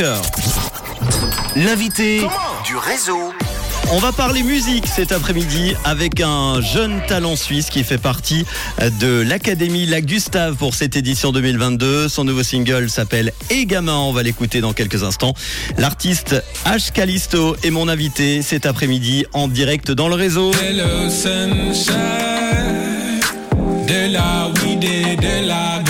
cœur. L'invité du réseau. On va parler musique cet après-midi avec un jeune talent suisse qui fait partie de l'Académie La Gustave pour cette édition 2022. Son nouveau single s'appelle Et gamin, on va l'écouter dans quelques instants. L'artiste H. Callisto est mon invité cet après-midi en direct dans le réseau. Hello sunshine, de la weed et de la grind pour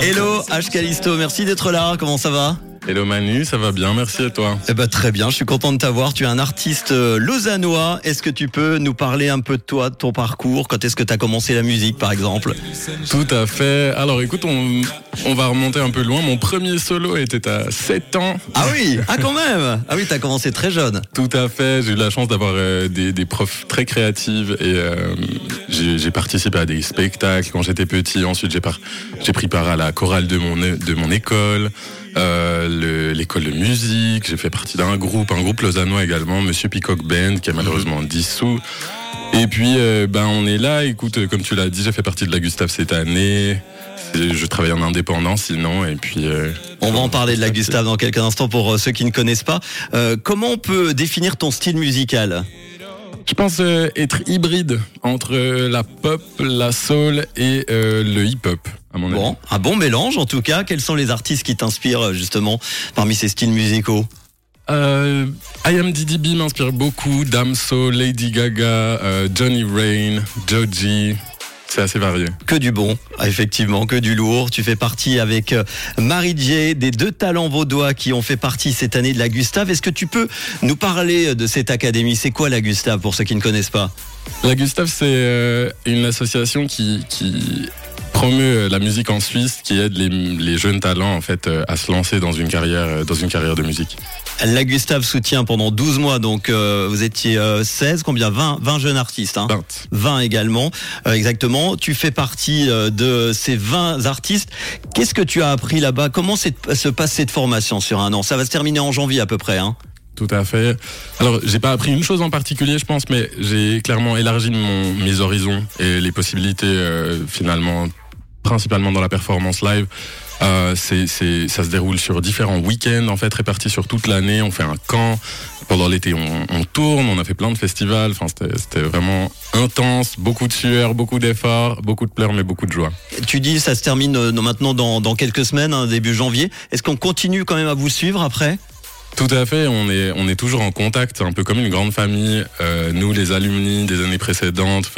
Hello H. Callisto, merci d'être là, comment ça va? Hello Manu, ça va bien, merci à toi. Eh ben, très bien, je suis content de t'avoir. Tu es un artiste euh, lausannois. Est-ce que tu peux nous parler un peu de toi, de ton parcours? Quand est-ce que tu as commencé la musique, par exemple? Tout à fait. Alors écoute, on, on va remonter un peu loin. Mon premier solo était à 7 ans. Ah oui, ah quand même Ah oui, tu as commencé très jeune. Tout à fait. J'ai eu la chance d'avoir euh, des, des profs très créatives et euh, j'ai participé à des spectacles quand j'étais petit. Ensuite, j'ai par- pris part à la chorale de mon, é- de mon école. Euh, le- l'école de musique, j'ai fait partie d'un groupe, un groupe lausannois également, Monsieur Peacock Band, qui est malheureusement dissous. Et puis, euh, ben, on est là. Écoute, comme tu l'as dit, j'ai fait partie de la Gustave cette année. Je travaille en indépendant, sinon. Et puis, euh, On va en parler de la Gustave dans quelques instants pour euh, ceux qui ne connaissent pas. Euh, comment on peut définir ton style musical? Je pense euh, être hybride entre euh, la pop, la soul et euh, le hip-hop, à mon avis? Bon, un bon mélange en tout cas. Quels sont les artistes qui t'inspirent justement parmi ces styles musicaux? Euh, I Am DDB m'inspire beaucoup. Damso, Lady Gaga, euh, Johnny Rain, Joji. C'est assez varié. Que du bon, effectivement, que du lourd. Tu fais partie avec euh, Marie J, des deux talents vaudois qui ont fait partie cette année de la Gustave. Est-ce que tu peux nous parler de cette académie? C'est quoi la Gustave pour ceux qui ne connaissent pas? La Gustave, c'est euh, une association qui, qui promeut euh, la musique en Suisse, qui aide les, les jeunes talents en fait euh, à se lancer dans une carrière, euh, dans une carrière de musique. La Gustave soutient pendant 12 mois, donc euh, vous étiez euh, 16, combien? 20, 20 jeunes artistes. Hein 20. 20 également, euh, exactement. Tu fais partie euh, de ces 20 artistes. Qu'est-ce que tu as appris là-bas? Comment se passe cette formation sur un an? Ça va se terminer en janvier à peu près. Hein Tout à fait. Alors, j'ai pas appris une chose en particulier, je pense, mais j'ai clairement élargi mon, mes horizons et les possibilités euh, finalement, principalement dans la performance live. Euh, c'est, ça se déroule sur différents week-ends en fait répartis sur toute l'année. On fait un camp pendant l'été, on, tourne, on a fait plein de festivals. Enfin, c'était, vraiment intense, beaucoup de sueur, beaucoup d'efforts, beaucoup de pleurs, mais beaucoup de joie. Tu dis ça se termine euh, maintenant dans, dans quelques semaines, hein, début janvier. Est-ce qu'on continue quand même à vous suivre après? Tout à fait, on est, toujours en contact, un peu comme une grande famille. Euh, nous, les alumni des années précédentes,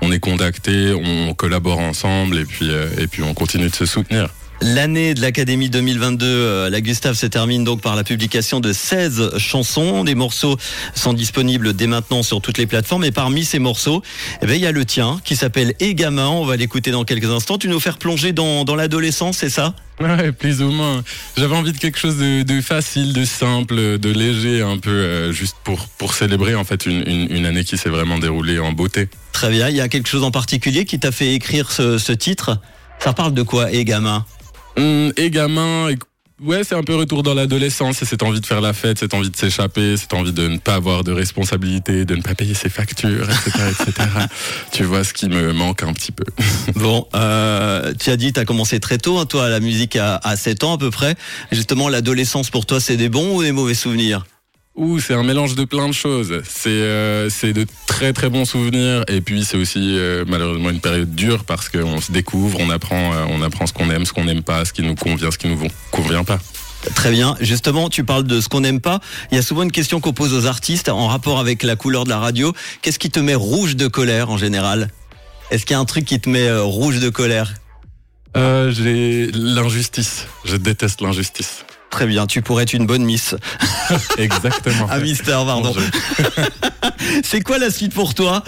on est contactés, on collabore ensemble et puis, euh, et puis on continue de se soutenir. L'année de l'Académie 2022, euh, la Gustave se termine donc par la publication de 16 chansons. Les morceaux sont disponibles dès maintenant sur toutes les plateformes. Et parmi ces morceaux, eh ben, il y a le tien qui s'appelle Et gamin. On va l'écouter dans quelques instants. Tu nous faire plonger dans, dans l'adolescence, c'est ça? Ouais, plus ou moins. J'avais envie de quelque chose de, de facile, de simple, de léger, un peu euh, juste pour, pour célébrer en fait une, une, une année qui s'est vraiment déroulée en beauté. Très bien. Il y a quelque chose en particulier qui t'a fait écrire ce, ce titre? Ça parle de quoi, Et gamin? Hum, et gamin, ouais, c'est un peu retour dans l'adolescence, c'est cette envie de faire la fête, cette envie de s'échapper, cette envie de ne pas avoir de responsabilité, de ne pas payer ses factures, etc., etc. tu vois ce qui me manque un petit peu. Bon, euh, tu as dit, tu as commencé très tôt, hein, toi, la musique à, à 7 ans à peu près. Justement, l'adolescence pour toi, c'est des bons ou des mauvais souvenirs? Ouh, c'est un mélange de plein de choses. C'est euh, c'est de très très bons souvenirs et puis c'est aussi euh, malheureusement une période dure parce qu'on se découvre, on apprend, euh, on apprend ce qu'on aime, ce qu'on n'aime pas, ce qui nous convient, ce qui nous convient pas. Très bien. Justement, tu parles de ce qu'on n'aime pas. Il y a souvent une question qu'on pose aux artistes en rapport avec la couleur de la radio. Qu'est-ce qui te met rouge de colère en général? Est-ce qu'il y a un truc qui te met euh, rouge de colère? Euh, J'ai l'injustice. Je déteste l'injustice. Très bien, tu pourrais être une bonne miss. Exactement. Ah, Mister, pardon. C'est quoi la suite pour toi?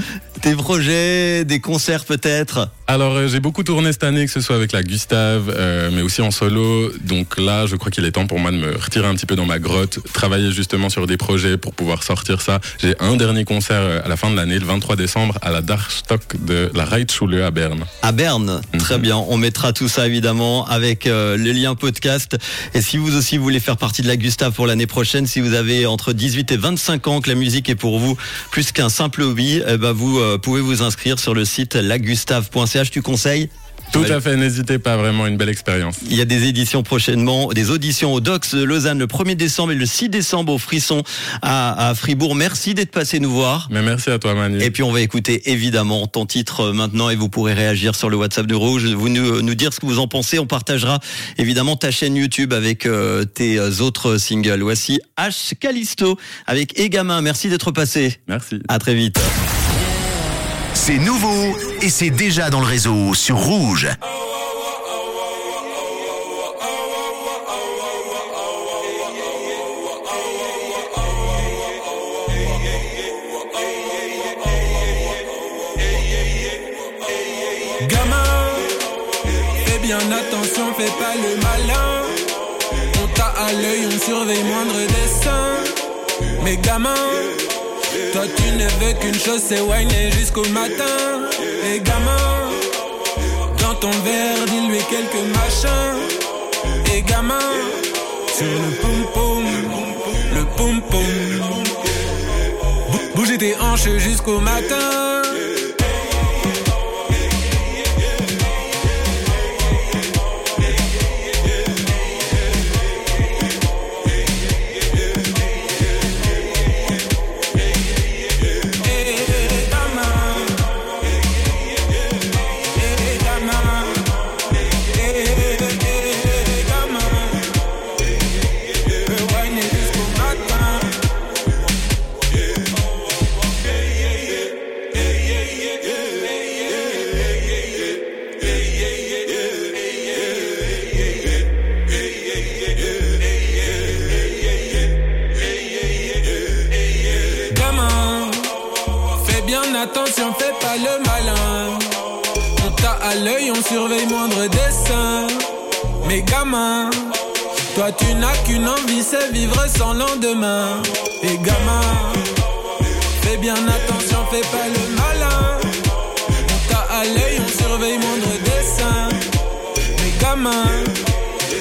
Tes projets, des concerts peut-être? Alors euh, j'ai beaucoup tourné cette année, que ce soit avec la Gustave, euh, mais aussi en solo. Donc là, je crois qu'il est temps pour moi de me retirer un petit peu dans ma grotte, travailler justement sur des projets pour pouvoir sortir ça. J'ai un dernier concert euh, à la fin de l'année, le 23 décembre, à la Darkstock de la Reitschule à Berne. À Berne, très Mhm. bien. On mettra tout ça évidemment avec euh, le lien podcast. Et si vous aussi voulez faire partie de la Gustave pour l'année prochaine, si vous avez entre 18 et 25 ans que la musique est pour vous plus qu'un simple hobby, eh ben vous pouvez vous inscrire sur le site lagustave.ch. Tu conseilles Tout à fait, n'hésitez pas, vraiment une belle expérience. Il y a des éditions prochainement, des auditions au Docs de Lausanne le 1er décembre et le 6 décembre au Frisson à, à Fribourg. Merci d'être passé nous voir. Mais merci à toi Manu. Et puis on va écouter évidemment ton titre euh, maintenant et vous pourrez réagir sur le WhatsApp de Rouge, vous nous, nous dire ce que vous en pensez. On partagera évidemment ta chaîne YouTube avec euh, tes autres singles. Voici H Callisto avec Egamin. Merci d'être passé. Merci. À très vite. C'est nouveau et c'est déjà dans le réseau sur Rouge. Gamin, fais bien attention, fais pas le malin. On t'a à l'œil, on surveille moindre dessin. Mais gamin, toi tu ne veux qu'une chose, c'est jusqu'au matin. Et gamin, dans ton verre, dis-lui quelques machins. Et gamin, sur le pom pom, le pom pom. Bou- Bouger tes hanches jusqu'au matin. Attention, fais pas le malin. On t'a à l'œil, on surveille moindre dessin. Mais gamin, toi tu n'as qu'une envie, c'est vivre sans lendemain. Et gamin, fais bien attention, fais pas le malin. On t'a à l'œil, on surveille moindre dessin. Mais gamin,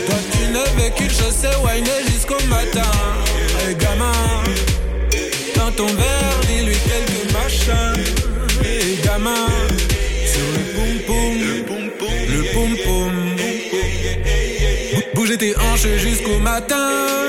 toi tu ne veux qu'une chose, c'est jusqu'au matin. Et gamin. Dans ton verre, dis-lui quelques machins. Et gamin, sur le poum poum, le poum poum. Bouger tes hanches jusqu'au matin.